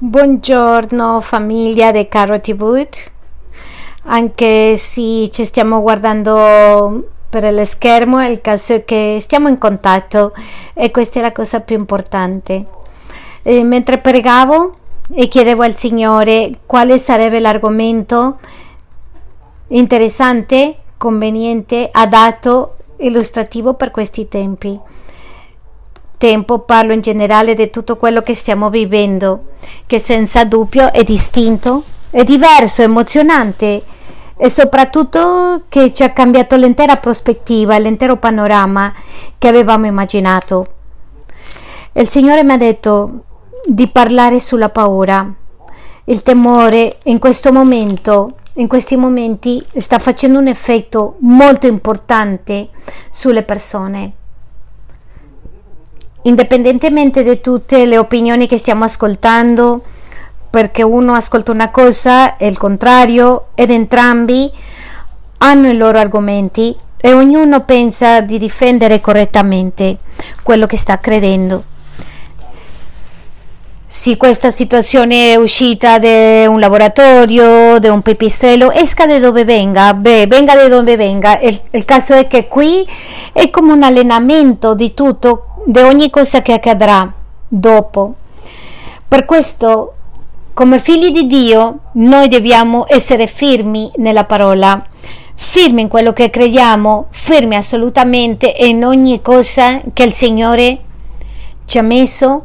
Buongiorno famiglia di Caro TV, anche se ci stiamo guardando per lo schermo, il caso è che stiamo in contatto e questa è la cosa più importante. E mentre pregavo e chiedevo al Signore quale sarebbe l'argomento interessante, conveniente, adatto, illustrativo per questi tempi tempo parlo in generale di tutto quello che stiamo vivendo, che senza dubbio è distinto, è diverso, emozionante e soprattutto che ci ha cambiato l'intera prospettiva, l'intero panorama che avevamo immaginato. Il Signore mi ha detto di parlare sulla paura. Il temore in questo momento, in questi momenti, sta facendo un effetto molto importante sulle persone indipendentemente da tutte le opinioni che stiamo ascoltando, perché uno ascolta una cosa e il contrario, ed entrambi hanno i loro argomenti e ognuno pensa di difendere correttamente quello che sta credendo. Se questa situazione è uscita da un laboratorio, da un pipistrello, esca da dove venga, beh, venga da dove venga. Il, il caso è che qui è come un allenamento di tutto di ogni cosa che accadrà dopo. Per questo, come figli di Dio, noi dobbiamo essere firmi nella parola, firmi in quello che crediamo, firmi assolutamente in ogni cosa che il Signore ci ha messo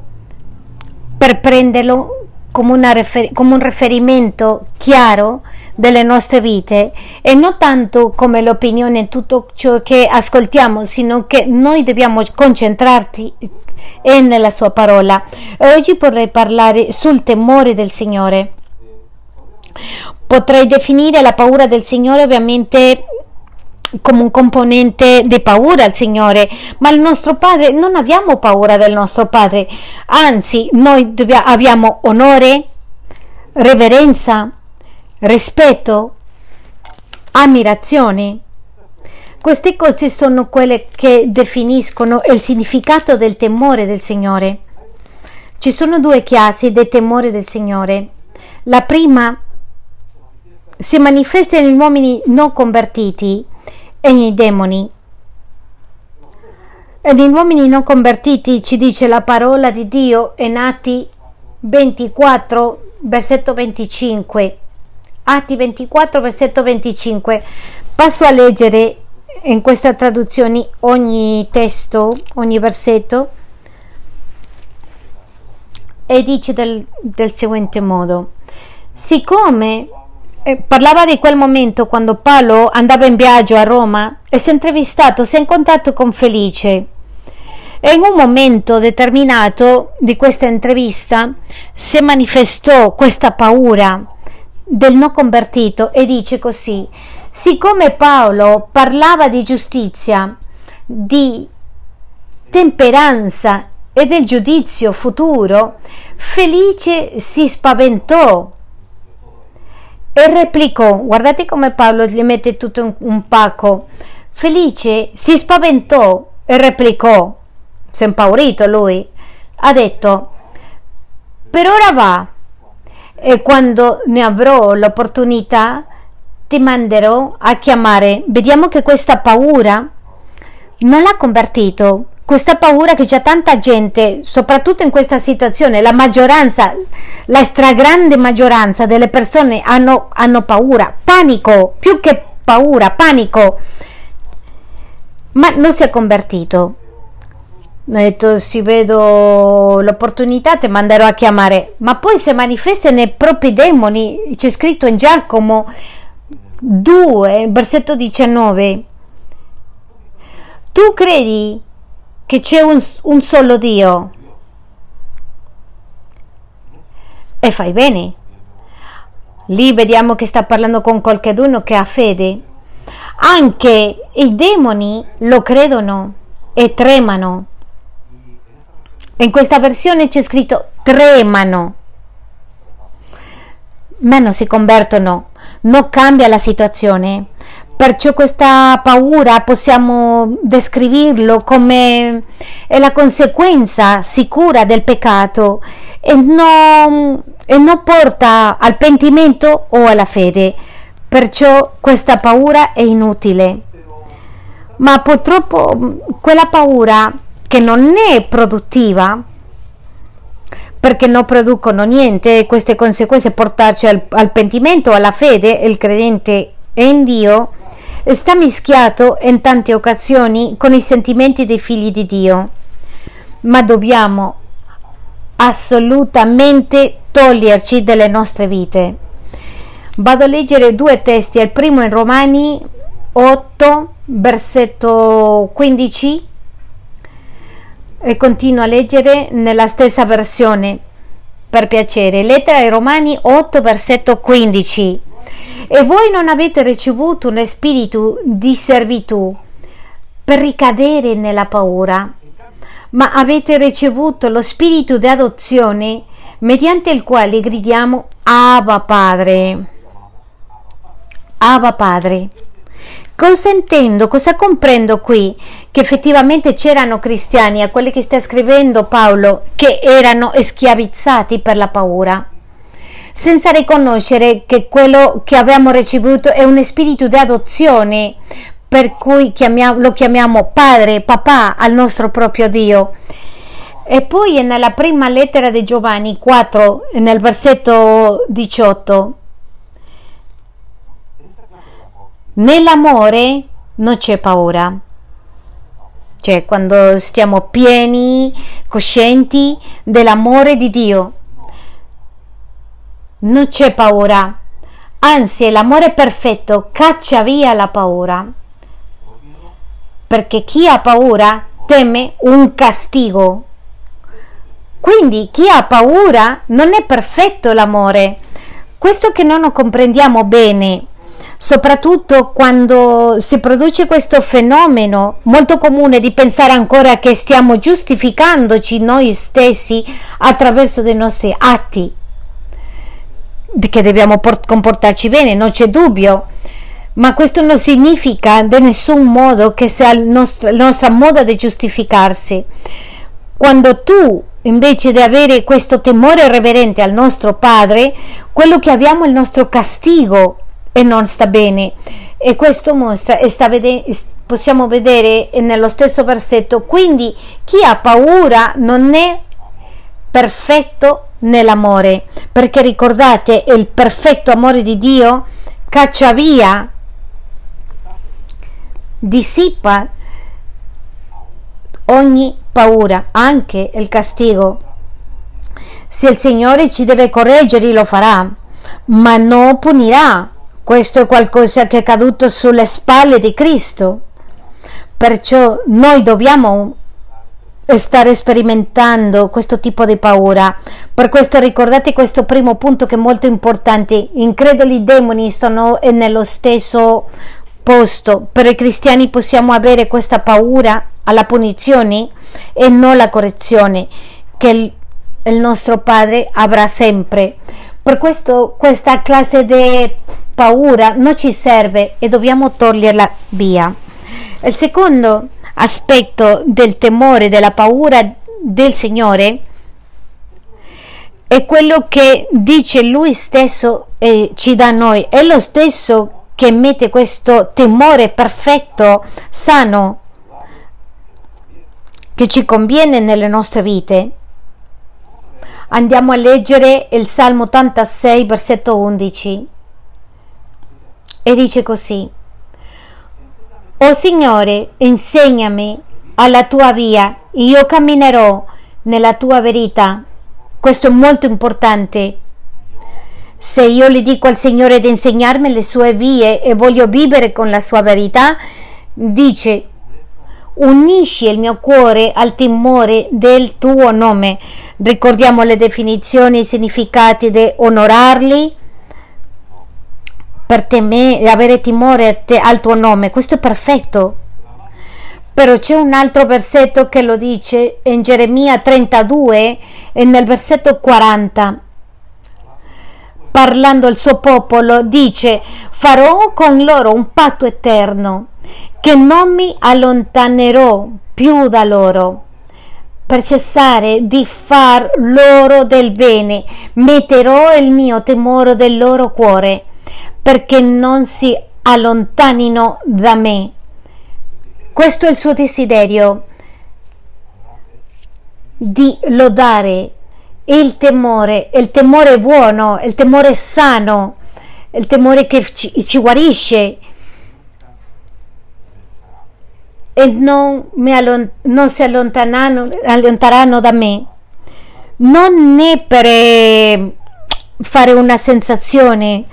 per prenderlo come, refer- come un riferimento chiaro delle nostre vite e non tanto come l'opinione in tutto ciò che ascoltiamo, sino che noi dobbiamo concentrarci nella sua parola. Oggi vorrei parlare sul temore del Signore. Potrei definire la paura del Signore ovviamente come un componente di paura al Signore, ma il nostro Padre non abbiamo paura del nostro Padre, anzi noi dobbiamo, abbiamo onore, reverenza, rispetto, ammirazione. Queste cose sono quelle che definiscono il significato del temore del Signore. Ci sono due chiazze del temore del Signore. La prima si manifesta negli uomini non convertiti e nei demoni. E negli uomini non convertiti ci dice la parola di Dio in Atti 24, versetto 25. Atti 24, versetto 25. Passo a leggere in questa traduzione ogni testo, ogni versetto e dice del, del seguente modo. Siccome eh, parlava di quel momento quando Paolo andava in viaggio a Roma e si è intervistato, si è incontrato con Felice. E in un momento determinato di questa intervista si manifestò questa paura del non convertito e dice così, siccome Paolo parlava di giustizia, di temperanza e del giudizio futuro, Felice si spaventò e replicò, guardate come Paolo gli mette tutto in un pacco, Felice si spaventò e replicò, si è impaurito lui, ha detto, per ora va, e quando ne avrò l'opportunità ti manderò a chiamare. Vediamo che questa paura non l'ha convertito. Questa paura che c'è tanta gente, soprattutto in questa situazione, la maggioranza, la stragrande maggioranza delle persone hanno, hanno paura, panico, più che paura, panico, ma non si è convertito ho detto si vedo l'opportunità ti manderò a chiamare. Ma poi se manifesta nei propri demoni c'è scritto in Giacomo 2 versetto 19 tu credi che c'è un, un solo Dio? E fai bene. Lì vediamo che sta parlando con qualcuno che ha fede. Anche i demoni lo credono e tremano in questa versione c'è scritto tremano, ma non si convertono, non cambia la situazione. Perciò questa paura possiamo descriverlo come la conseguenza sicura del peccato e non, e non porta al pentimento o alla fede. Perciò questa paura è inutile. Ma purtroppo quella paura che non è produttiva perché non producono niente queste conseguenze portarci al, al pentimento, alla fede, il credente in Dio, sta mischiato in tante occasioni con i sentimenti dei figli di Dio. Ma dobbiamo assolutamente toglierci dalle nostre vite. Vado a leggere due testi, il primo in Romani 8, versetto 15 e continuo a leggere nella stessa versione per piacere. Lettera ai Romani 8, versetto 15. E voi non avete ricevuto uno spirito di servitù per ricadere nella paura, ma avete ricevuto lo spirito di adozione mediante il quale gridiamo Abba Padre. Abba Padre. Cosa intendo? Cosa comprendo qui? Che effettivamente c'erano cristiani, a quelli che sta scrivendo Paolo, che erano schiavizzati per la paura, senza riconoscere che quello che abbiamo ricevuto è un spirito di adozione, per cui chiamiamo, lo chiamiamo padre, papà al nostro proprio Dio. E poi nella prima lettera di Giovanni 4, nel versetto 18, Nell'amore non c'è paura. Cioè, quando stiamo pieni, coscienti dell'amore di Dio, non c'è paura. Anzi, l'amore perfetto caccia via la paura. Perché chi ha paura teme un castigo. Quindi chi ha paura non è perfetto l'amore. Questo che non lo comprendiamo bene soprattutto quando si produce questo fenomeno molto comune di pensare ancora che stiamo giustificandoci noi stessi attraverso dei nostri atti, che dobbiamo comportarci bene, non c'è dubbio. Ma questo non significa in nessun modo che sia nostro, la nostra moda di giustificarsi. Quando tu invece di avere questo temore reverente al nostro Padre, quello che abbiamo è il nostro castigo e non sta bene. E questo mostra, e sta vede, possiamo vedere nello stesso versetto, quindi chi ha paura non è perfetto nell'amore, perché ricordate, il perfetto amore di Dio caccia via, dissipa ogni paura, anche il castigo. Se il Signore ci deve correggere, lo farà, ma non punirà questo è qualcosa che è caduto sulle spalle di Cristo. Perciò noi dobbiamo stare sperimentando questo tipo di paura. Per questo ricordate questo primo punto che è molto importante. Increduli demoni sono nello stesso posto. Per i cristiani possiamo avere questa paura alla punizione e non la correzione che il, il nostro Padre avrà sempre. Per questo questa classe di paura non ci serve e dobbiamo toglierla via. Il secondo aspetto del temore, della paura del Signore è quello che dice Lui stesso e ci dà a noi. È lo stesso che mette questo temore perfetto, sano, che ci conviene nelle nostre vite. Andiamo a leggere il Salmo 86, versetto 11 e dice così, O Signore, insegnami alla tua via, io camminerò nella tua verità. Questo è molto importante. Se io gli dico al Signore di insegnarmi le sue vie e voglio vivere con la sua verità, dice unisci il mio cuore al timore del tuo nome. Ricordiamo le definizioni e i significati di onorarli, per temere, avere timore te, al tuo nome, questo è perfetto. Però c'è un altro versetto che lo dice in Geremia 32 e nel versetto 40. Parlando al suo popolo, dice: Farò con loro un patto eterno, che non mi allontanerò più da loro. per cessare di far loro del bene. Metterò il mio timore del loro cuore perché non si allontanino da me. Questo è il suo desiderio di lodare il temore, il temore buono, il temore sano, il temore che ci, ci guarisce e non, allon- non si allontanano, da me. Non è per eh, fare una sensazione,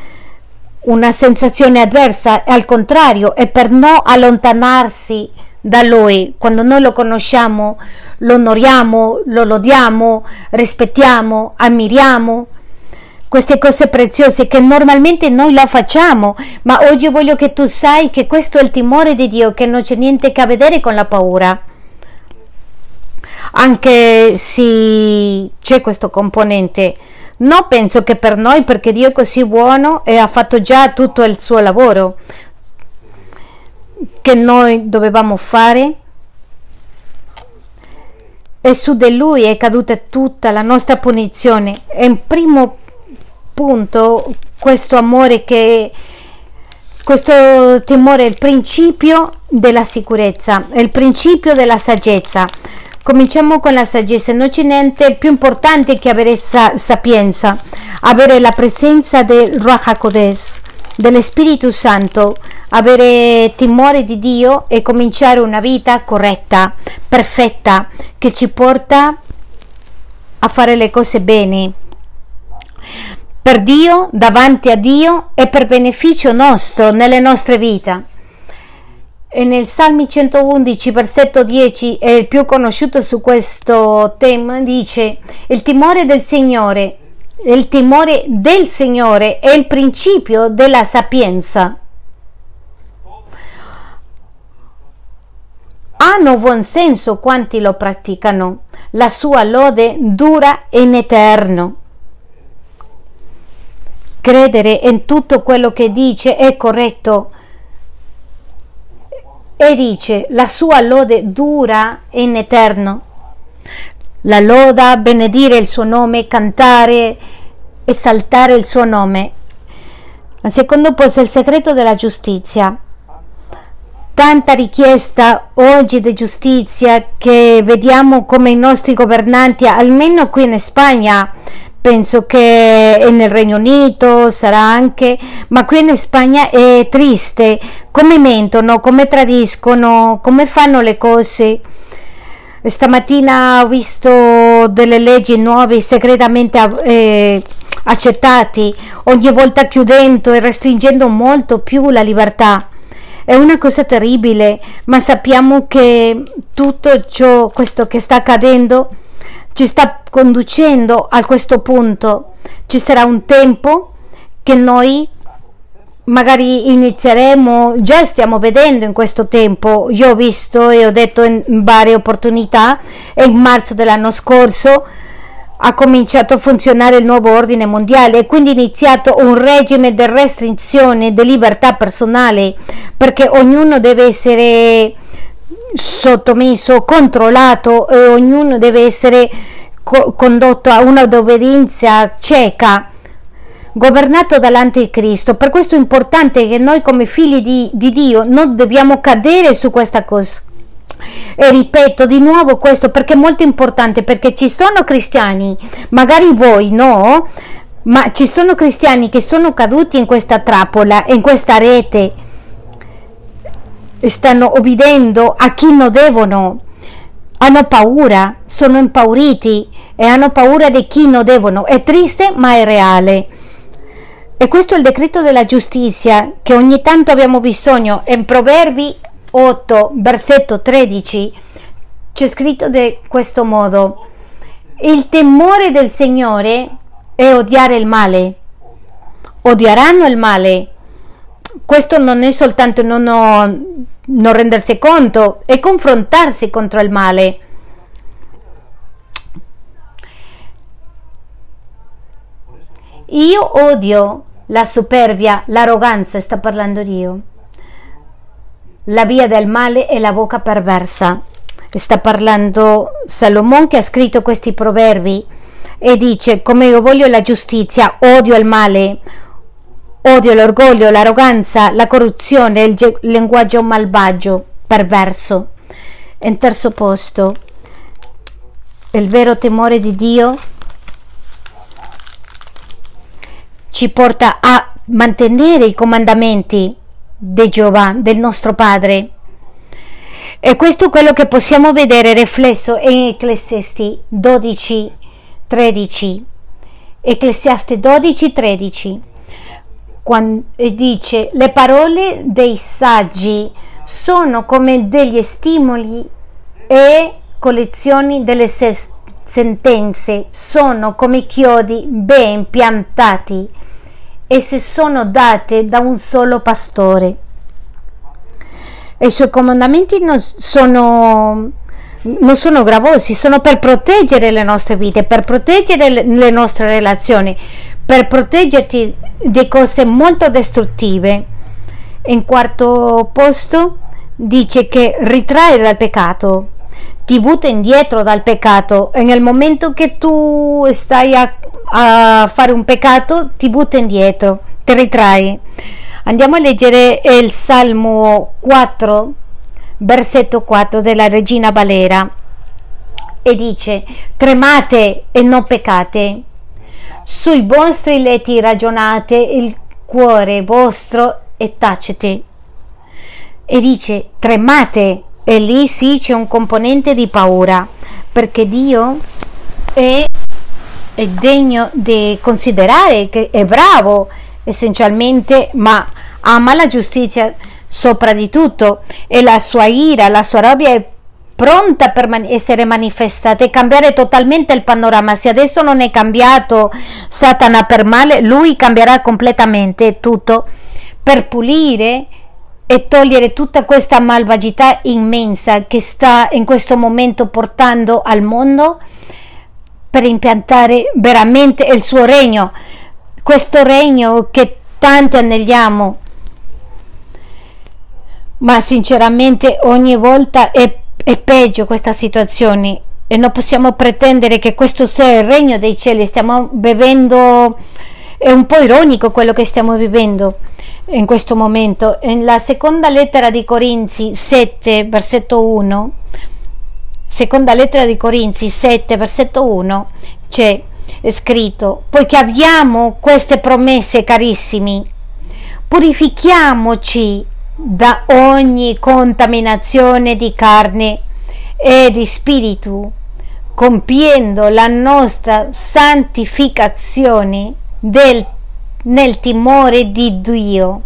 una sensazione avversa, al contrario, è per non allontanarsi da Lui. Quando noi lo conosciamo, lo onoriamo, lo lodiamo, rispettiamo, ammiriamo queste cose preziose che normalmente noi la facciamo, ma oggi voglio che tu sai che questo è il timore di Dio, che non c'è niente a che vedere con la paura. Anche se c'è questo componente, non penso che per noi, perché Dio è così buono e ha fatto già tutto il suo lavoro che noi dovevamo fare e su di lui è caduta tutta la nostra punizione. E in primo punto questo amore che questo timore è il principio della sicurezza, è il principio della saggezza. Cominciamo con la saggezza, non c'è niente più importante che avere sa- sapienza, avere la presenza del Ruach HaKodesh, dello Spirito Santo, avere timore di Dio e cominciare una vita corretta, perfetta, che ci porta a fare le cose bene. Per Dio, davanti a Dio e per beneficio nostro nelle nostre vite. E nel Salmi 111, versetto 10, è il più conosciuto su questo tema, dice: Il timore del Signore il timore del Signore è il principio della sapienza. Hanno buon senso quanti lo praticano. La sua lode dura in eterno. Credere in tutto quello che dice è corretto. E dice, la sua lode dura in eterno la loda, benedire il suo nome, cantare, esaltare il suo nome. Al secondo posto il segreto della giustizia. Tanta richiesta oggi di giustizia che vediamo come i nostri governanti, almeno qui in Spagna, penso che nel Regno Unito sarà anche, ma qui in Spagna è triste come mentono, come tradiscono, come fanno le cose Stamattina ho visto delle leggi nuove segretamente eh, accettati, ogni volta chiudendo e restringendo molto più la libertà. È una cosa terribile, ma sappiamo che tutto ciò questo che sta accadendo ci sta conducendo a questo punto. Ci sarà un tempo che noi magari inizieremo, già stiamo vedendo in questo tempo, io ho visto e ho detto in varie opportunità, e in marzo dell'anno scorso ha cominciato a funzionare il nuovo ordine mondiale e quindi è iniziato un regime di restrizione di libertà personale perché ognuno deve essere sottomesso, controllato e ognuno deve essere co- condotto a una obbedienza cieca governato dall'anticristo. Per questo è importante che noi come figli di, di Dio non dobbiamo cadere su questa cosa. E ripeto di nuovo questo perché è molto importante, perché ci sono cristiani, magari voi no, ma ci sono cristiani che sono caduti in questa trappola, in questa rete, stanno obbedendo a chi non devono, hanno paura, sono impauriti e hanno paura di chi non devono. È triste ma è reale. E questo è il decreto della giustizia che ogni tanto abbiamo bisogno. In Proverbi 8, versetto 13, c'è scritto in questo modo: Il temore del Signore è odiare il male. Odieranno il male. Questo non è soltanto non, non rendersi conto, è confrontarsi contro il male. Io odio la superbia, l'arroganza, sta parlando Dio. La via del male e la bocca perversa. sta parlando Salomone che ha scritto questi proverbi e dice come io voglio la giustizia, odio il male, odio l'orgoglio, l'arroganza, la corruzione, il ge- linguaggio malvagio, perverso. In terzo posto, il vero temore di Dio ci porta a mantenere i comandamenti di Giova, del nostro Padre. E questo è quello che possiamo vedere riflesso in Ecclesiasti 12, 13. Ecclesiaste 12, 13. Quando dice le parole dei saggi sono come degli stimoli e collezioni delle sentenze sono come chiodi ben piantati e se sono date da un solo pastore. E i suoi comandamenti non sono, non sono gravosi, sono per proteggere le nostre vite, per proteggere le nostre relazioni, per proteggerti di cose molto distruttive. In quarto posto dice che ritrae dal peccato, ti butta indietro dal peccato nel momento che tu stai a, a fare un peccato ti butta indietro, ti ritrai. Andiamo a leggere il Salmo 4, versetto 4 della Regina Valera e dice tremate e non peccate sui vostri letti ragionate il cuore vostro e tacete. E dice tremate. E lì sì c'è un componente di paura perché Dio è, è degno di considerare che è bravo essenzialmente, ma ama la giustizia sopra di tutto. E la sua ira, la sua rabbia è pronta per essere manifestata e cambiare totalmente il panorama. Se adesso non è cambiato Satana per male, lui cambierà completamente tutto per pulire e togliere tutta questa malvagità immensa che sta in questo momento portando al mondo per impiantare veramente il suo regno questo regno che tanti anelliamo. Ma sinceramente ogni volta è, è peggio questa situazione e non possiamo pretendere che questo sia il regno dei cieli. Stiamo bevendo, è un po' ironico quello che stiamo vivendo in questo momento. Nella seconda lettera di Corinzi 7, versetto 1, seconda lettera di Corinzi 7, versetto 1, c'è scritto, poiché abbiamo queste promesse carissimi, purifichiamoci da ogni contaminazione di carne e di spirito, compiendo la nostra santificazione del, nel timore di Dio.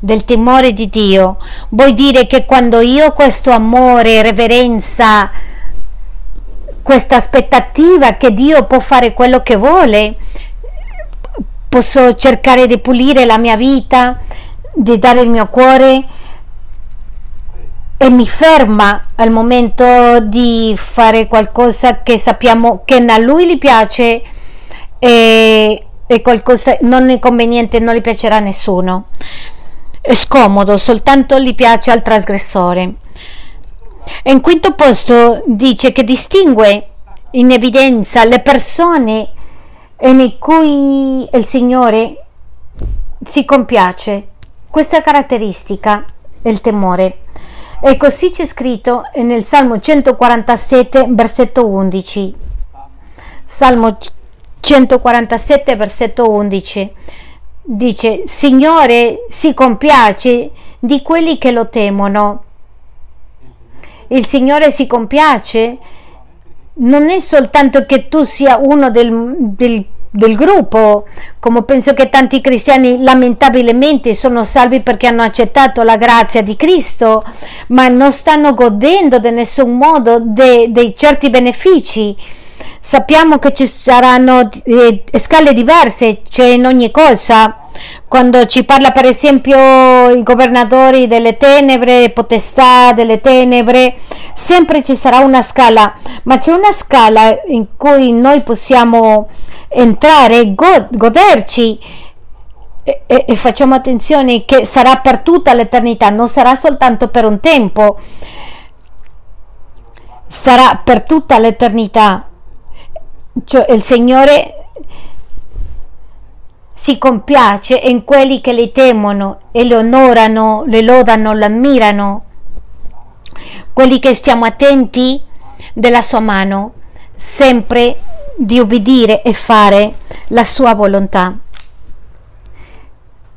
Del timore di Dio vuol dire che quando io questo amore, reverenza, questa aspettativa che Dio può fare quello che vuole, posso cercare di pulire la mia vita, di dare il mio cuore e mi ferma al momento di fare qualcosa che sappiamo che a lui gli piace e, e qualcosa non inconveniente non gli piacerà a nessuno. È scomodo, soltanto gli piace al trasgressore. In quinto posto dice che distingue in evidenza le persone in cui il Signore si compiace. Questa caratteristica è il temore. E così c'è scritto nel Salmo 147, versetto 11. Salmo 147, versetto 11. Dice, Signore si compiace di quelli che lo temono il Signore si compiace, non è soltanto che tu sia uno del, del, del gruppo, come penso che tanti cristiani lamentabilmente sono salvi perché hanno accettato la grazia di Cristo, ma non stanno godendo in nessun modo dei certi benefici. Sappiamo che ci saranno eh, scale diverse, c'è in ogni cosa. Quando ci parla per esempio i governatori delle tenebre, potestà delle tenebre, sempre ci sarà una scala, ma c'è una scala in cui noi possiamo entrare, goderci. E, e, e facciamo attenzione che sarà per tutta l'eternità, non sarà soltanto per un tempo, sarà per tutta l'eternità. Cioè il Signore si compiace in quelli che le temono e le onorano, le lodano, l'ammirano, quelli che stiamo attenti della sua mano, sempre di obbedire e fare la sua volontà.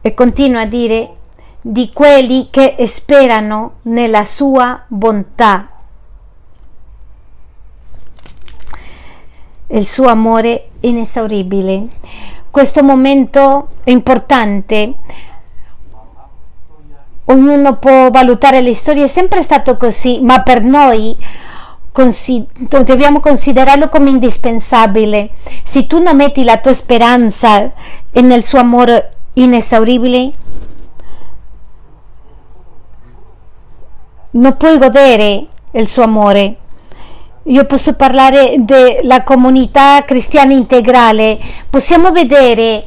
E continua a dire di quelli che sperano nella sua bontà. Il suo amore inesauribile. Questo momento è importante. Ognuno può valutare le storie, è sempre stato così, ma per noi dobbiamo considerarlo come indispensabile. Se tu non metti la tua speranza nel suo amore inesauribile, non puoi godere il suo amore. Io posso parlare della comunità cristiana integrale, possiamo vedere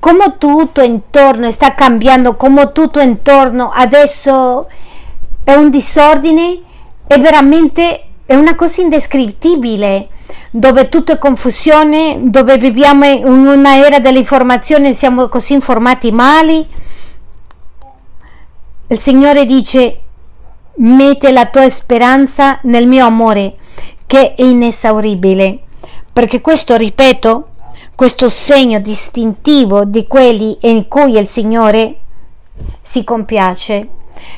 come tutto intorno sta cambiando, come tutto intorno adesso è un disordine, è veramente è una cosa indescrittibile dove tutto è confusione, dove viviamo in una era dell'informazione, siamo così informati male. Il Signore dice, mette la tua speranza nel mio amore, che è inesauribile. Perché questo, ripeto, questo segno distintivo di quelli in cui il Signore si compiace.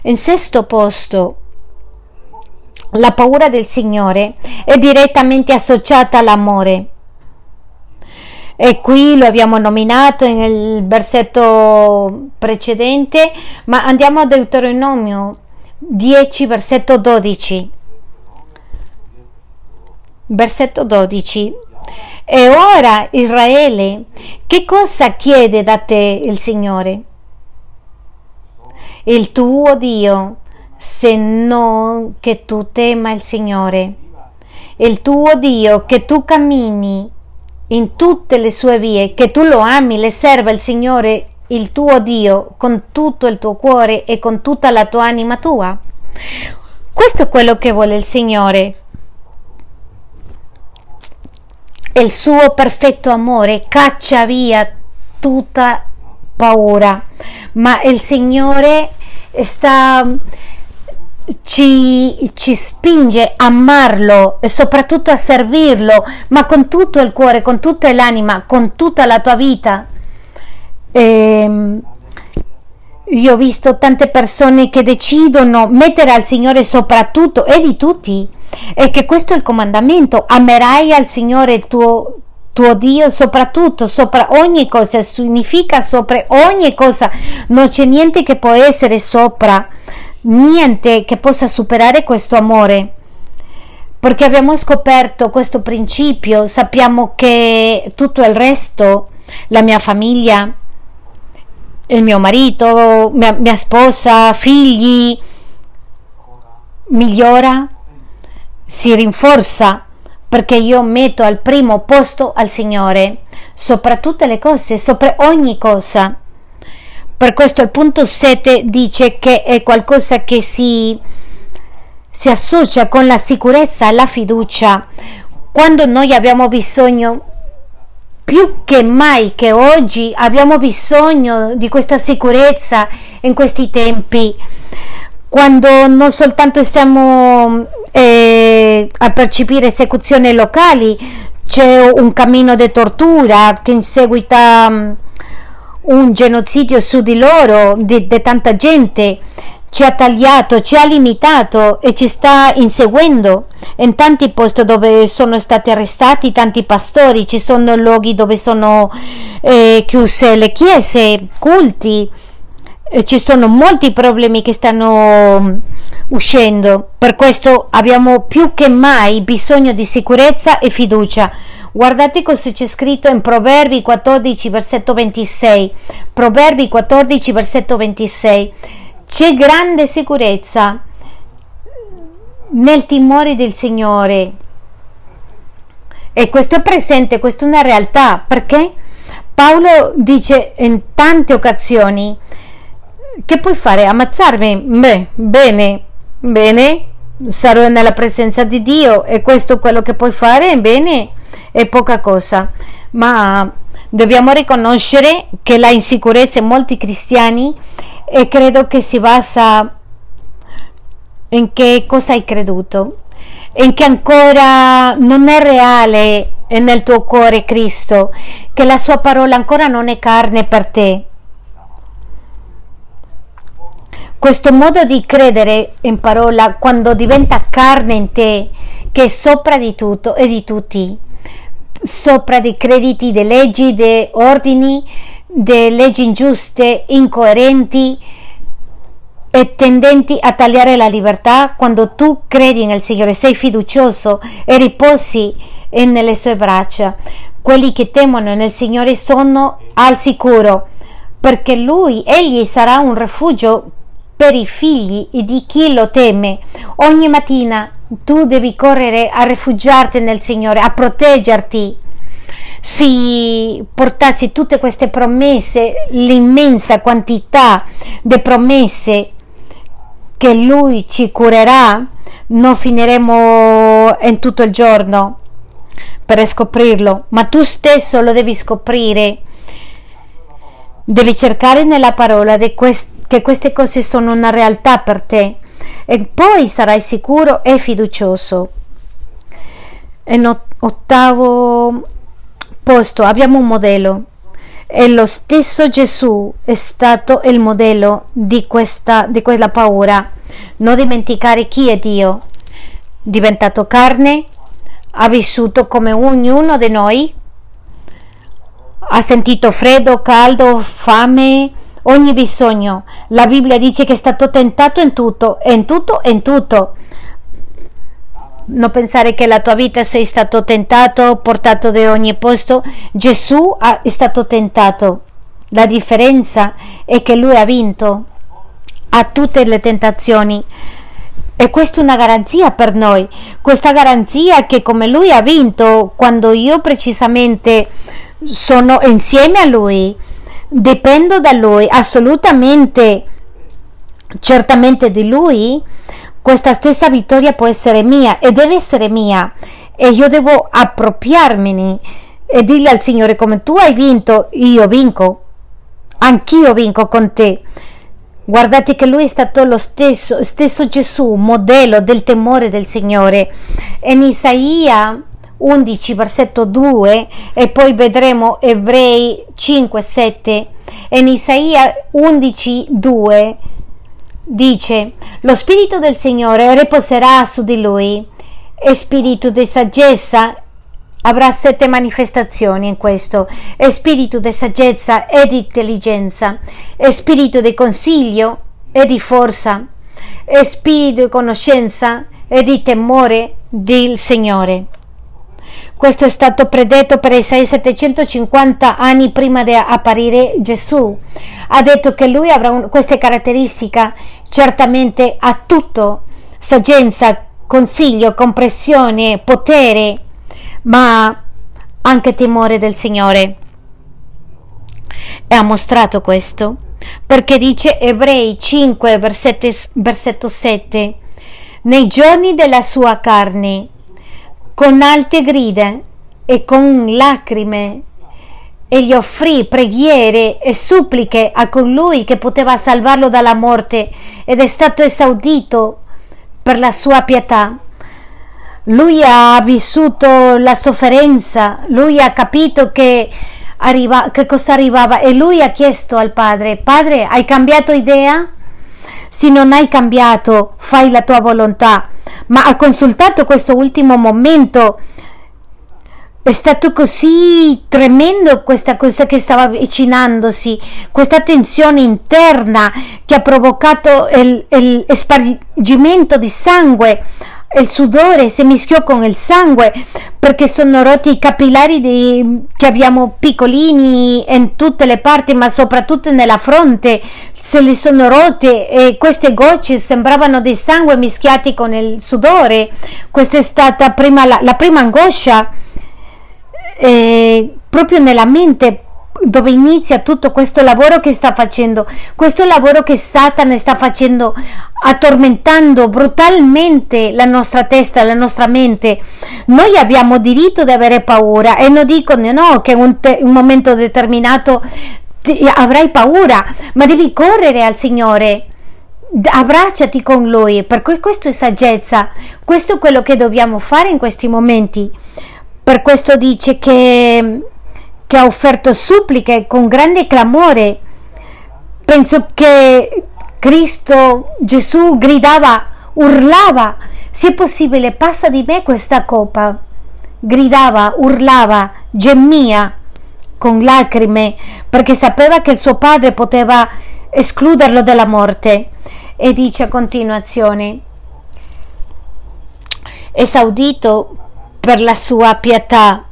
In sesto posto, la paura del Signore è direttamente associata all'amore. E qui lo abbiamo nominato nel versetto precedente, ma andiamo a Deuteronomio 10, versetto 12. Versetto 12. E ora Israele, che cosa chiede da te il Signore? Il tuo Dio se non che tu tema il Signore, il tuo Dio, che tu cammini in tutte le sue vie, che tu lo ami, le serva il Signore, il tuo Dio, con tutto il tuo cuore e con tutta la tua anima tua. Questo è quello che vuole il Signore. Il suo perfetto amore caccia via tutta paura, ma il Signore sta ci, ci, spinge a amarlo e soprattutto a servirlo, ma con tutto il cuore, con tutta l'anima, con tutta la tua vita. E ehm, io ho visto tante persone che decidono mettere al Signore soprattutto e di tutti, e che questo è il comandamento, amerai al Signore tuo, tuo Dio soprattutto, sopra ogni cosa, significa sopra ogni cosa, non c'è niente che può essere sopra niente che possa superare questo amore. Perché abbiamo scoperto questo principio, sappiamo che tutto il resto, la mia famiglia, il mio marito, mia, mia sposa, figli, migliora, si rinforza perché io metto al primo posto al Signore, sopra tutte le cose, sopra ogni cosa. Per questo il punto 7 dice che è qualcosa che si, si associa con la sicurezza la fiducia. Quando noi abbiamo bisogno più che mai che oggi abbiamo bisogno di questa sicurezza in questi tempi quando non soltanto stiamo eh, a percepire esecuzioni locali c'è un cammino di tortura che in seguito un genocidio su di loro, di, di tanta gente, ci ha tagliato, ci ha limitato e ci sta inseguendo in tanti posti dove sono stati arrestati tanti pastori, ci sono luoghi dove sono eh, chiuse le chiese, culti, e ci sono molti problemi che stanno uscendo. Per questo abbiamo più che mai bisogno di sicurezza e fiducia Guardate cosa c'è scritto in Proverbi 14, versetto 26. Proverbi 14, versetto 26. C'è grande sicurezza nel timore del Signore. E questo è presente, questa è una realtà. Perché? Paolo dice in tante occasioni che puoi fare? Ammazzarmi? Beh, bene, bene, sarò nella presenza di Dio e questo è quello che puoi fare? Bene, è poca cosa, ma dobbiamo riconoscere che la insicurezza in molti cristiani e credo che si basa in che cosa hai creduto, in che ancora non è reale nel tuo cuore Cristo, che la sua parola ancora non è carne per te. Questo modo di credere in parola quando diventa carne in te, che è sopra di tutto e di tutti, sopra di crediti, di leggi, di ordini, di leggi ingiuste, incoerenti, e tendenti a tagliare la libertà quando tu credi nel Signore, sei fiducioso e riposi nelle sue braccia. Quelli che temono nel Signore sono al sicuro, perché Lui, Egli sarà un rifugio per i figli di chi lo teme. Ogni mattina tu devi correre a rifugiarti nel Signore, a proteggerti. Se portassi tutte queste promesse, l'immensa quantità di promesse che Lui ci curerà, non finiremo in tutto il giorno per scoprirlo, ma tu stesso lo devi scoprire. Devi cercare nella parola quest- che queste cose sono una realtà per te e poi sarai sicuro e fiducioso. In ottavo posto abbiamo un modello e lo stesso Gesù è stato il modello di, questa, di quella paura. Non dimenticare chi è Dio. Diventato carne, ha vissuto come ognuno di noi, ha sentito freddo, caldo, fame, ogni bisogno. La Bibbia dice che è stato tentato in tutto, in tutto, in tutto non pensare che la tua vita sei stato tentato, portato da ogni posto. Gesù è stato tentato. La differenza è che lui ha vinto a tutte le tentazioni. E questa è una garanzia per noi. Questa garanzia che come lui ha vinto, quando io precisamente sono insieme a lui, dipendo da lui, assolutamente, certamente di lui, questa stessa vittoria può essere mia e deve essere mia e io devo appropriarmene e dirle al Signore come tu hai vinto, io vinco, anch'io vinco con te. Guardate che lui è stato lo stesso, stesso Gesù, modello del temore del Signore. In Isaia 11, versetto 2, e poi vedremo Ebrei 5, 7. In Isaia 11, 2 dice, lo Spirito del Signore riposerà su di lui e spirito di saggezza avrà sette manifestazioni in questo e spirito di saggezza e di intelligenza e spirito di consiglio e di forza e spirito di conoscenza e di temore del Signore questo è stato predetto per Isaia 750 anni prima di apparire Gesù. Ha detto che lui avrà un, queste caratteristiche, certamente ha tutto, saggezza, consiglio, compressione, potere, ma anche timore del Signore. E ha mostrato questo, perché dice Ebrei 5, versetto 7, nei giorni della sua carne con alte grida e con lacrime e gli offrì preghiere e suppliche a colui che poteva salvarlo dalla morte ed è stato esaudito per la sua pietà. Lui ha vissuto la sofferenza, lui ha capito che, arriva, che cosa arrivava e lui ha chiesto al padre, padre hai cambiato idea? Se non hai cambiato, fai la tua volontà ma ha consultato questo ultimo momento. È stato così tremendo questa cosa che stava avvicinandosi, questa tensione interna che ha provocato il, il spargimento di sangue il sudore si mischiò con il sangue perché sono rotti i capillari di, che abbiamo piccolini in tutte le parti ma soprattutto nella fronte se li sono rotte e queste gocce sembravano di sangue mischiati con il sudore. Questa è stata prima la, la prima angoscia eh, proprio nella mente dove inizia tutto questo lavoro che sta facendo, questo lavoro che Satana sta facendo, attormentando brutalmente la nostra testa, la nostra mente. Noi abbiamo diritto di avere paura e non dicono no, che un, te- un momento determinato ti- avrai paura, ma devi correre al Signore. Abbracciati con lui perché questo è saggezza. Questo è quello che dobbiamo fare in questi momenti. Per questo dice che che ha offerto suppliche con grande clamore. Penso che Cristo Gesù gridava, urlava, se è possibile passa di me questa coppa. Gridava, urlava, gemmia con lacrime perché sapeva che il suo padre poteva escluderlo dalla morte. E dice a continuazione, esaudito per la sua pietà,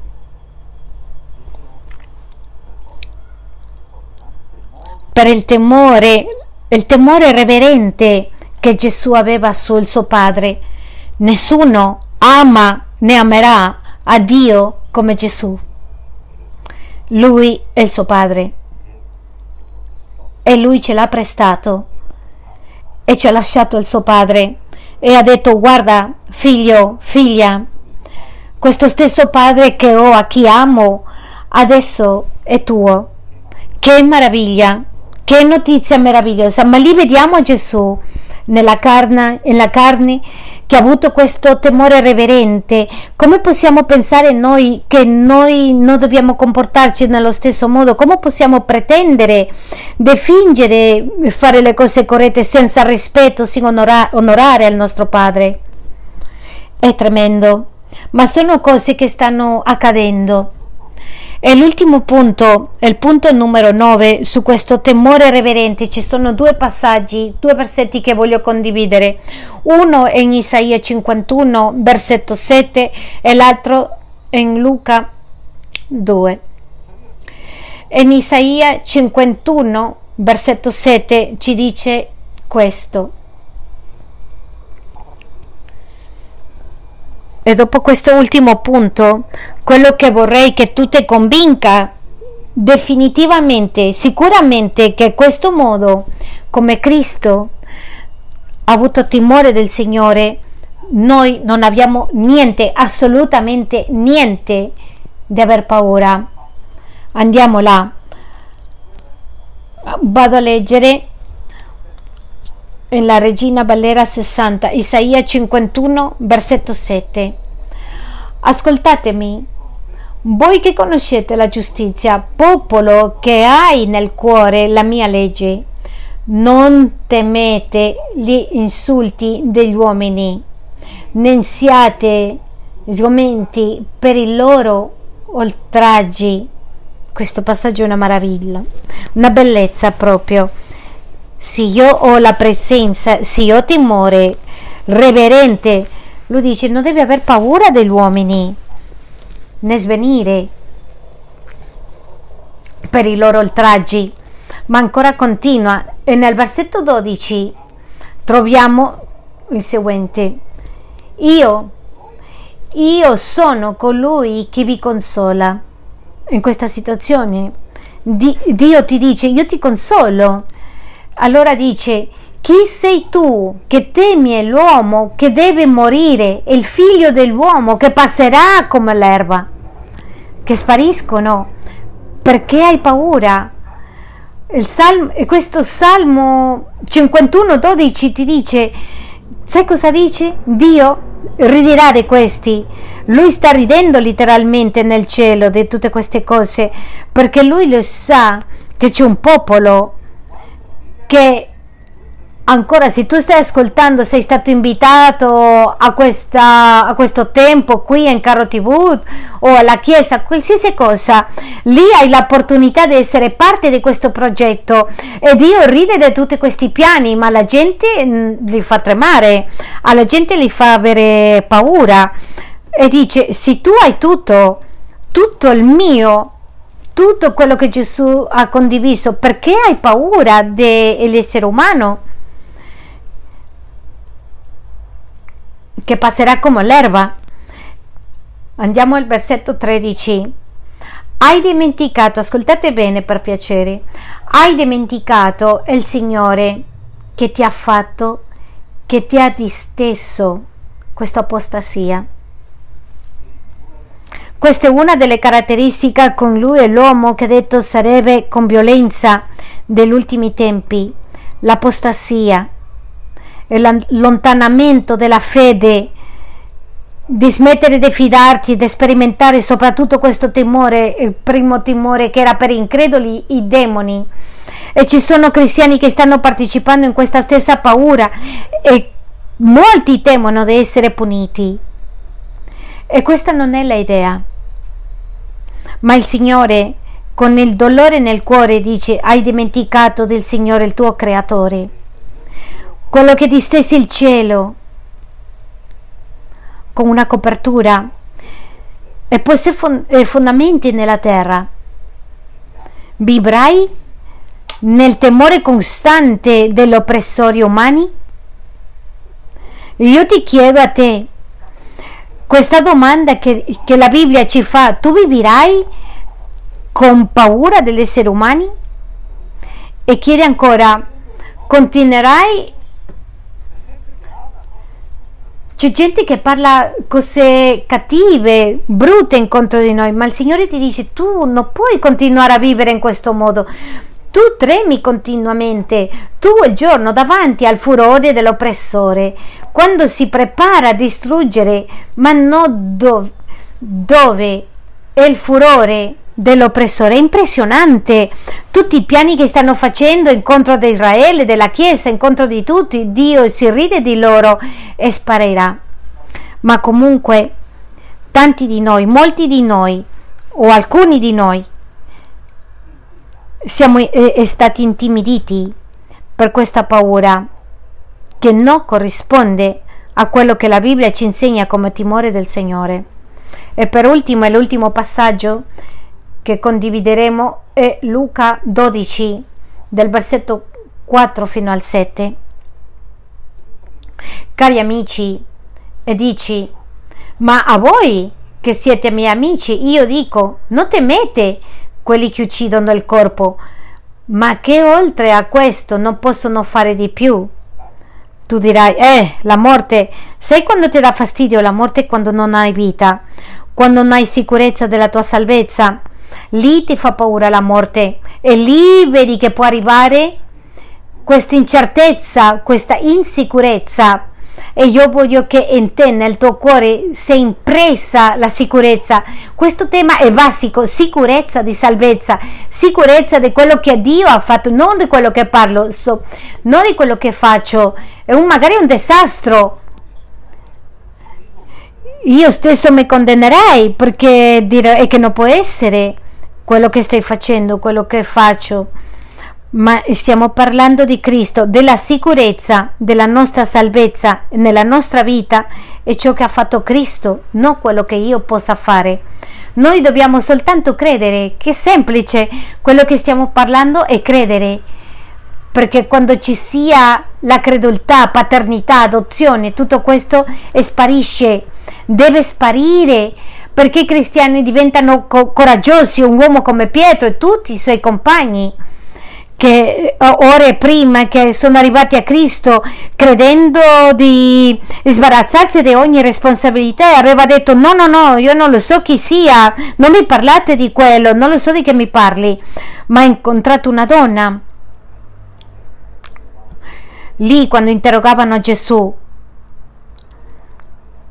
per il temore, il temore reverente che Gesù aveva sul suo Padre. Nessuno ama né amerà a Dio come Gesù. Lui è il suo Padre e lui ce l'ha prestato e ci ha lasciato il suo Padre e ha detto guarda figlio, figlia, questo stesso Padre che ho a chi amo adesso è tuo. Che meraviglia! Che notizia meravigliosa! Ma lì vediamo Gesù nella carne, nella carne che ha avuto questo temore reverente. Come possiamo pensare noi che noi non dobbiamo comportarci nello stesso modo? Come possiamo pretendere di fingere fare le cose corrette senza rispetto, senza onora- onorare al nostro Padre? È tremendo, ma sono cose che stanno accadendo. E l'ultimo punto, il punto numero 9, su questo temore reverente, ci sono due passaggi, due versetti che voglio condividere. Uno è in Isaia 51, versetto 7 e l'altro in Luca 2. In Isaia 51, versetto 7 ci dice questo. E dopo questo ultimo punto, quello che vorrei che tu ti convinca definitivamente, sicuramente che questo modo, come Cristo ha avuto timore del Signore, noi non abbiamo niente, assolutamente niente di aver paura. Andiamo là. Vado a leggere en la Regina Valera 60, Isaia 51, versetto 7. Ascoltatemi, voi che conoscete la giustizia, popolo che hai nel cuore la mia legge, non temete gli insulti degli uomini, né siate sgomenti per i loro oltraggi. Questo passaggio è una meraviglia, una bellezza proprio se io ho la presenza, se io ho timore reverente, lui dice non devi aver paura degli uomini né svenire per i loro oltraggi. Ma ancora continua e nel versetto 12 troviamo il seguente. Io, io sono colui che vi consola. In questa situazione Dio ti dice io ti consolo allora dice, chi sei tu che temi l'uomo che deve morire, il figlio dell'uomo che passerà come l'erba, che spariscono? Perché hai paura? Salmo, questo Salmo 51, 12 ti dice, sai cosa dice? Dio riderà di questi. Lui sta ridendo letteralmente nel cielo di tutte queste cose perché lui lo sa che c'è un popolo che ancora se tu stai ascoltando sei stato invitato a, questa, a questo tempo qui in Caro TV o alla chiesa qualsiasi cosa lì hai l'opportunità di essere parte di questo progetto e Dio ride di tutti questi piani ma la gente mm, li fa tremare alla gente li fa avere paura e dice se tu hai tutto tutto il mio tutto quello che Gesù ha condiviso, perché hai paura dell'essere umano che passerà come l'erba? Andiamo al versetto 13. Hai dimenticato, ascoltate bene per piacere, hai dimenticato il Signore che ti ha fatto, che ti ha disteso questa apostasia. Questa è una delle caratteristiche con lui e l'uomo che detto sarebbe con violenza degli ultimi tempi, l'apostasia, l'allontanamento della fede di smettere di fidarti di sperimentare soprattutto questo timore, il primo timore che era per increduli, i demoni. E ci sono cristiani che stanno partecipando in questa stessa paura e molti temono di essere puniti. E questa non è l'idea. Ma il Signore, con il dolore nel cuore, dice: Hai dimenticato del Signore, il tuo creatore, quello che ti stesse il cielo con una copertura e posi fon- fondamenti nella terra. Vivrai nel temore costante degli oppressori umani? Io ti chiedo a te questa domanda che, che la Bibbia ci fa, tu vivirai con paura degli esseri umani? E chiede ancora, continuerai c'è gente che parla cose cattive, brutte incontro di noi, ma il Signore ti dice tu non puoi continuare a vivere in questo modo. Tu tremi continuamente, tu il giorno davanti al furore dell'oppressore, quando si prepara a distruggere, ma non do- dove è il furore dell'oppressore. È impressionante tutti i piani che stanno facendo incontro di Israele, della Chiesa, incontro di tutti. Dio si ride di loro e sparirà. Ma comunque tanti di noi, molti di noi o alcuni di noi siamo eh, stati intimiditi per questa paura che non corrisponde a quello che la Bibbia ci insegna come timore del Signore. E per ultimo, è l'ultimo passaggio che condivideremo è Luca 12 del versetto 4 fino al 7. Cari amici, e dici, ma a voi che siete miei amici, io dico, non temete quelli che uccidono il corpo, ma che oltre a questo non possono fare di più. Tu dirai, eh, la morte, sai quando ti dà fastidio la morte quando non hai vita, quando non hai sicurezza della tua salvezza? lì ti fa paura la morte e lì vedi che può arrivare questa incertezza, questa insicurezza. E io voglio che in te, nel tuo cuore, sia impressa la sicurezza. Questo tema è basico, sicurezza di salvezza, sicurezza di quello che Dio ha fatto, non di quello che parlo, so, non di quello che faccio. È un, magari un disastro, io stesso mi condannerei perché direi che non può essere quello che stai facendo, quello che faccio, ma stiamo parlando di Cristo, della sicurezza della nostra salvezza nella nostra vita è ciò che ha fatto Cristo, non quello che io possa fare. Noi dobbiamo soltanto credere, che semplice, quello che stiamo parlando è credere, perché quando ci sia la credulità, paternità, adozione, tutto questo sparisce, deve sparire perché i cristiani diventano co- coraggiosi, un uomo come Pietro e tutti i suoi compagni che eh, ore prima che sono arrivati a Cristo credendo di sbarazzarsi di ogni responsabilità aveva detto no no no io non lo so chi sia non mi parlate di quello non lo so di che mi parli ma ha incontrato una donna lì quando interrogavano Gesù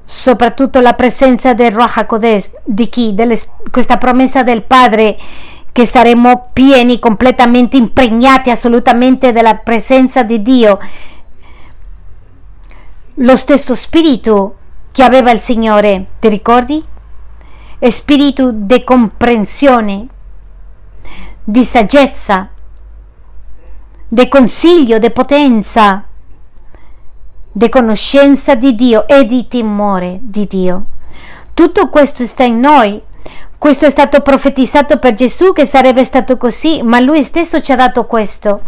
soprattutto la presenza del Ruach HaKodesh, di chi? Delle, questa promessa del Padre che saremo pieni, completamente impregnati assolutamente della presenza di Dio. Lo stesso spirito che aveva il Signore, ti ricordi? È spirito di comprensione, di saggezza, di consiglio, di potenza di conoscenza di Dio e di timore di Dio. Tutto questo sta in noi. Questo è stato profetizzato per Gesù che sarebbe stato così, ma lui stesso ci ha dato questo.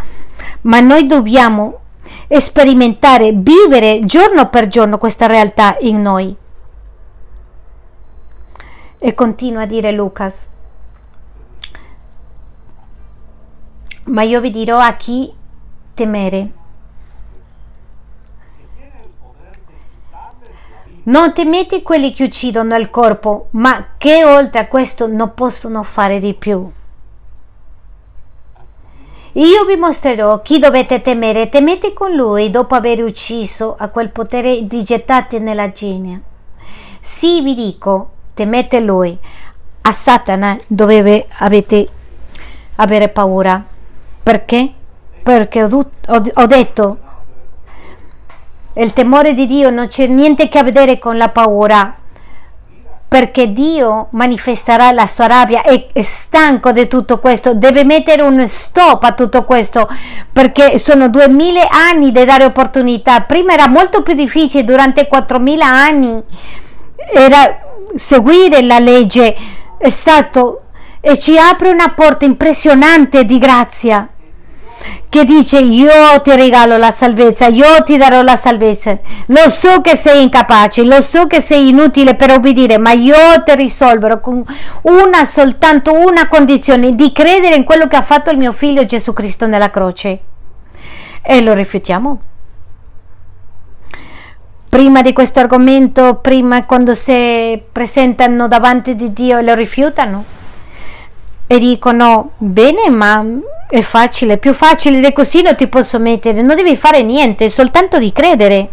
Ma noi dobbiamo sperimentare, vivere giorno per giorno questa realtà in noi. E continua a dire Lucas. Ma io vi dirò a chi temere. Non temete quelli che uccidono il corpo, ma che oltre a questo non possono fare di più. Io vi mostrerò chi dovete temere. Temete con lui dopo aver ucciso a quel potere di gettate nella genia. Sì, vi dico, temete lui. A Satana dovete avere paura. Perché? Perché ho, ho, ho detto, il temore di Dio non c'è niente che vedere con la paura perché Dio manifesterà la sua rabbia e è stanco di tutto questo, deve mettere un stop a tutto questo perché sono duemila anni di dare opportunità. Prima era molto più difficile, durante 4000 anni era seguire la legge, è stato e ci apre una porta impressionante di grazia che dice io ti regalo la salvezza, io ti darò la salvezza. Lo so che sei incapace, lo so che sei inutile per obbedire, ma io ti risolverò con una soltanto una condizione, di credere in quello che ha fatto il mio figlio Gesù Cristo nella croce. E lo rifiutiamo. Prima di questo argomento, prima quando si presentano davanti di Dio e lo rifiutano e dicono bene ma è facile, più facile di così non ti posso mettere, non devi fare niente, soltanto di credere.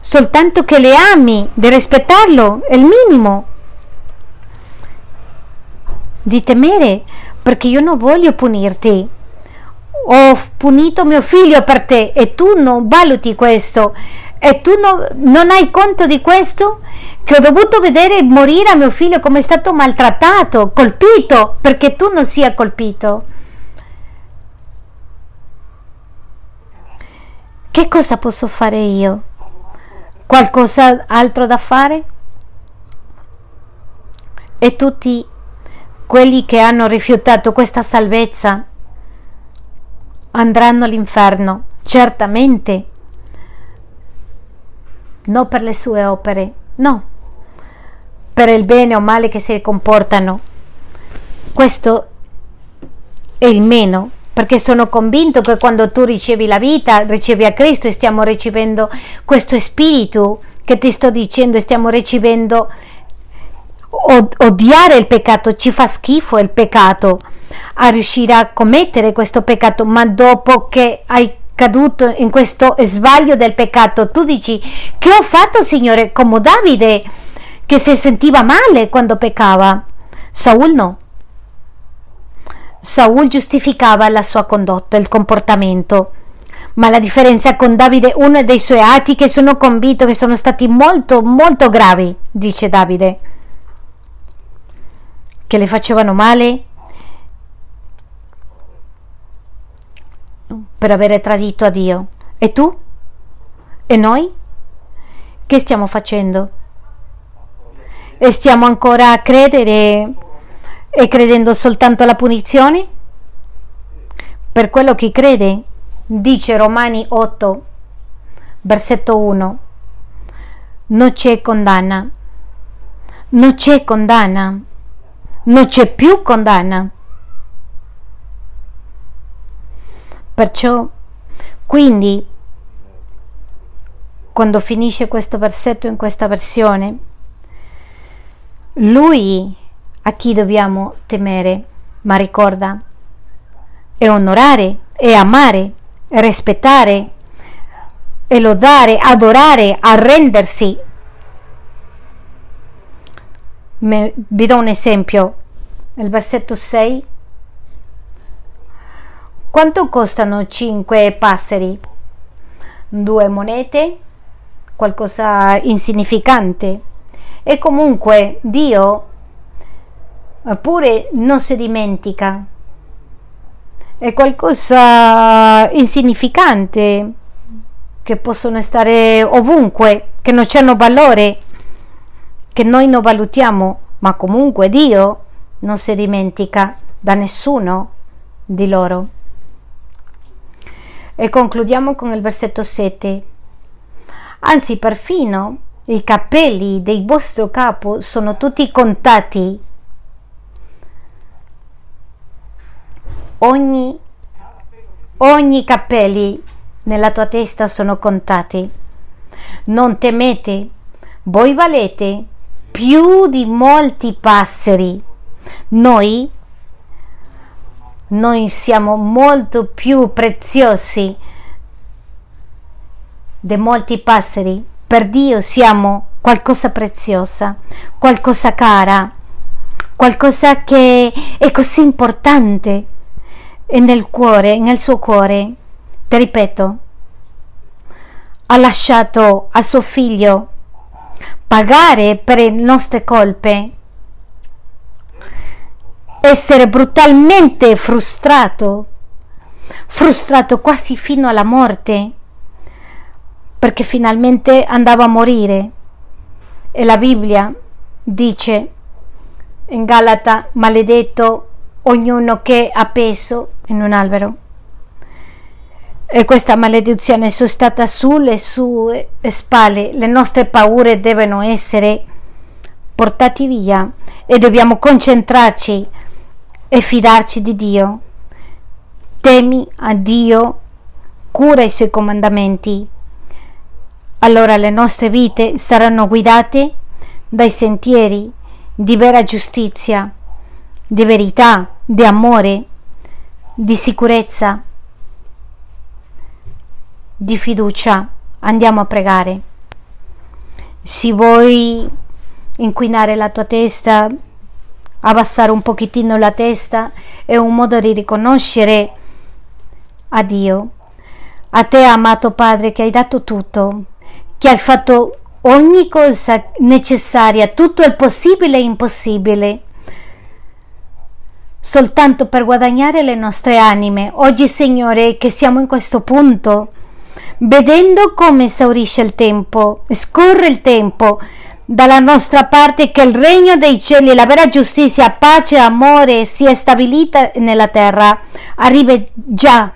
Soltanto che le ami, di rispettarlo, è il minimo. Di temere, perché io non voglio punirti. Ho punito mio figlio per te e tu non valuti questo e tu no, non hai conto di questo? Che ho dovuto vedere morire a mio figlio come è stato maltrattato, colpito, perché tu non sia colpito. Che cosa posso fare io? Qualcosa altro da fare? E tutti quelli che hanno rifiutato questa salvezza andranno all'inferno, certamente non per le sue opere, no, per il bene o male che si comportano. Questo è il meno, perché sono convinto che quando tu ricevi la vita, ricevi a Cristo e stiamo ricevendo questo spirito che ti sto dicendo stiamo ricevendo odiare il peccato, ci fa schifo il peccato, a riuscire a commettere questo peccato, ma dopo che hai caduto in questo sbaglio del peccato, tu dici che ho fatto, Signore, come Davide che si sentiva male quando peccava. Saul no. Saul giustificava la sua condotta, il comportamento. Ma la differenza con Davide, uno dei suoi atti che sono convinto che sono stati molto, molto gravi, dice Davide, che le facevano male, per avere tradito a Dio. E tu? E noi? Che stiamo facendo? E stiamo ancora a credere e credendo soltanto alla punizione? Per quello che crede, dice Romani 8, versetto 1, non c'è condanna, non c'è condanna, non c'è più condanna Perciò, quindi, quando finisce questo versetto in questa versione, lui a chi dobbiamo temere, ma ricorda, è onorare, è amare, è rispettare, è lodare, adorare, arrendersi. Me, vi do un esempio, il versetto 6 quanto costano 5 passeri? Due monete? Qualcosa insignificante. E comunque Dio pure non si dimentica. È qualcosa insignificante che possono stare ovunque, che non hanno valore, che noi non valutiamo, ma comunque Dio non si dimentica da nessuno di loro. E concludiamo con il versetto 7. Anzi, perfino i capelli del vostro capo sono tutti contati. ogni, ogni capelli nella tua testa sono contati. Non temete, voi valete più di molti passeri. Noi, noi siamo molto più preziosi di molti passeri. Per Dio siamo qualcosa preziosa, qualcosa cara, qualcosa che è così importante nel cuore, nel suo cuore. Ti ripeto, ha lasciato a suo figlio pagare per le nostre colpe, essere brutalmente frustrato, frustrato quasi fino alla morte, perché finalmente andava a morire. E la Bibbia dice in Galata, maledetto ognuno che ha peso in un albero. E questa maledizione è stata sulle sue spalle. Le nostre paure devono essere portate via e dobbiamo concentrarci e fidarci di Dio. Temi a Dio, cura i suoi comandamenti. Allora le nostre vite saranno guidate dai sentieri di vera giustizia, di verità, di amore, di sicurezza di fiducia andiamo a pregare. Se vuoi inquinare la tua testa, abbassare un pochettino la testa, è un modo di riconoscere a Dio, a te amato Padre che hai dato tutto, che hai fatto ogni cosa necessaria, tutto il possibile e impossibile, soltanto per guadagnare le nostre anime. Oggi, Signore, che siamo in questo punto, vedendo come esaurisce il tempo, scorre il tempo dalla nostra parte che il regno dei cieli, la vera giustizia, pace e amore sia stabilita nella terra, arrivi già.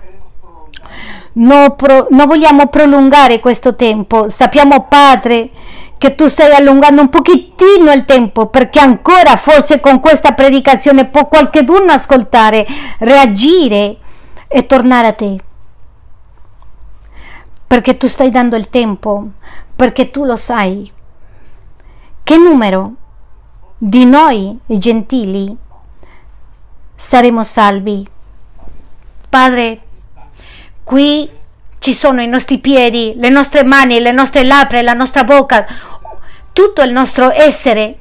Non, pro, non vogliamo prolungare questo tempo. Sappiamo, Padre, che tu stai allungando un pochettino il tempo perché ancora forse con questa predicazione può qualcuno ascoltare, reagire e tornare a te perché tu stai dando il tempo, perché tu lo sai. Che numero di noi gentili saremo salvi? Padre, qui ci sono i nostri piedi, le nostre mani, le nostre labbra, la nostra bocca, tutto il nostro essere,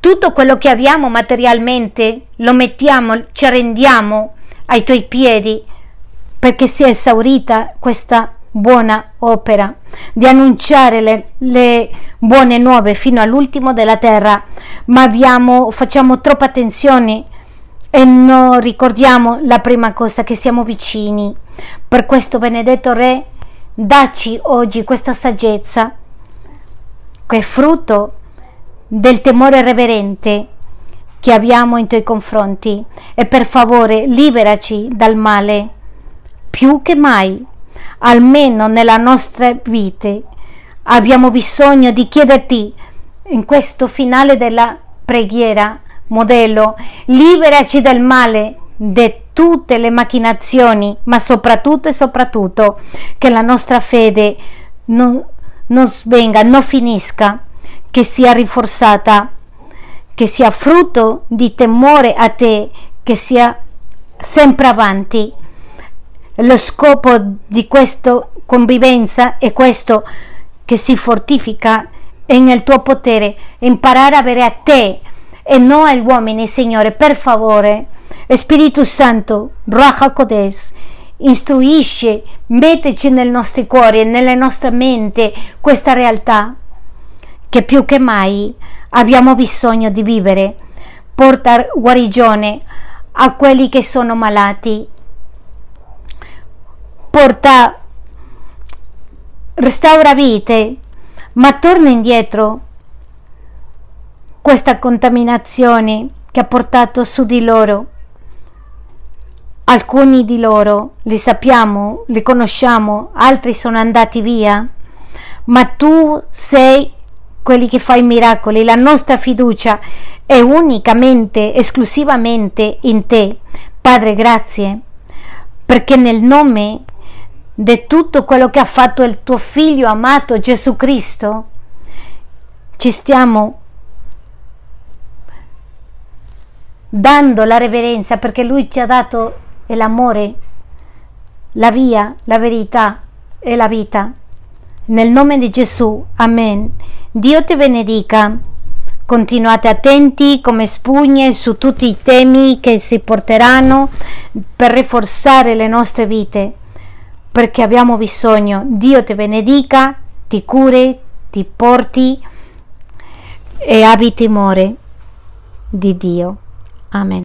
tutto quello che abbiamo materialmente lo mettiamo, ci rendiamo ai tuoi piedi perché sia esaurita questa buona opera di annunciare le, le, buone nuove fino all'ultimo della terra, ma abbiamo, facciamo troppa attenzione e non ricordiamo la prima cosa che siamo vicini. Per questo, benedetto Re, dacci oggi questa saggezza che è frutto del temore reverente che abbiamo in tuoi confronti e per favore liberaci dal male più che mai almeno nella nostra vita, abbiamo bisogno di chiederti in questo finale della preghiera, modello, liberaci dal male, di tutte le macchinazioni, ma soprattutto e soprattutto che la nostra fede non, non svenga, non finisca, che sia rinforzata, che sia frutto di temore a te, che sia sempre avanti lo scopo di questa convivenza è questo che si fortifica nel tuo potere, imparare a avere a te e non agli uomini, Signore, per favore. Spirito Santo, Ruach Kodes, istruisci, metteci nei nostri cuori e nella nostra mente questa realtà che più che mai abbiamo bisogno di vivere. Porta guarigione a quelli che sono malati porta, restaura vite, ma torna indietro questa contaminazione che ha portato su di loro. Alcuni di loro li sappiamo, li conosciamo, altri sono andati via, ma tu sei quelli che fai miracoli, la nostra fiducia è unicamente, esclusivamente in te. Padre, grazie perché nel nome di tutto quello che ha fatto il tuo figlio amato Gesù Cristo, ci stiamo dando la reverenza perché lui ci ha dato l'amore, la via, la verità e la vita. Nel nome di Gesù, amen. Dio ti benedica. Continuate attenti come spugne su tutti i temi che si porteranno per rinforzare le nostre vite, perché abbiamo bisogno. Dio ti benedica, ti curi, ti porti e abbi timore di Dio. Amen.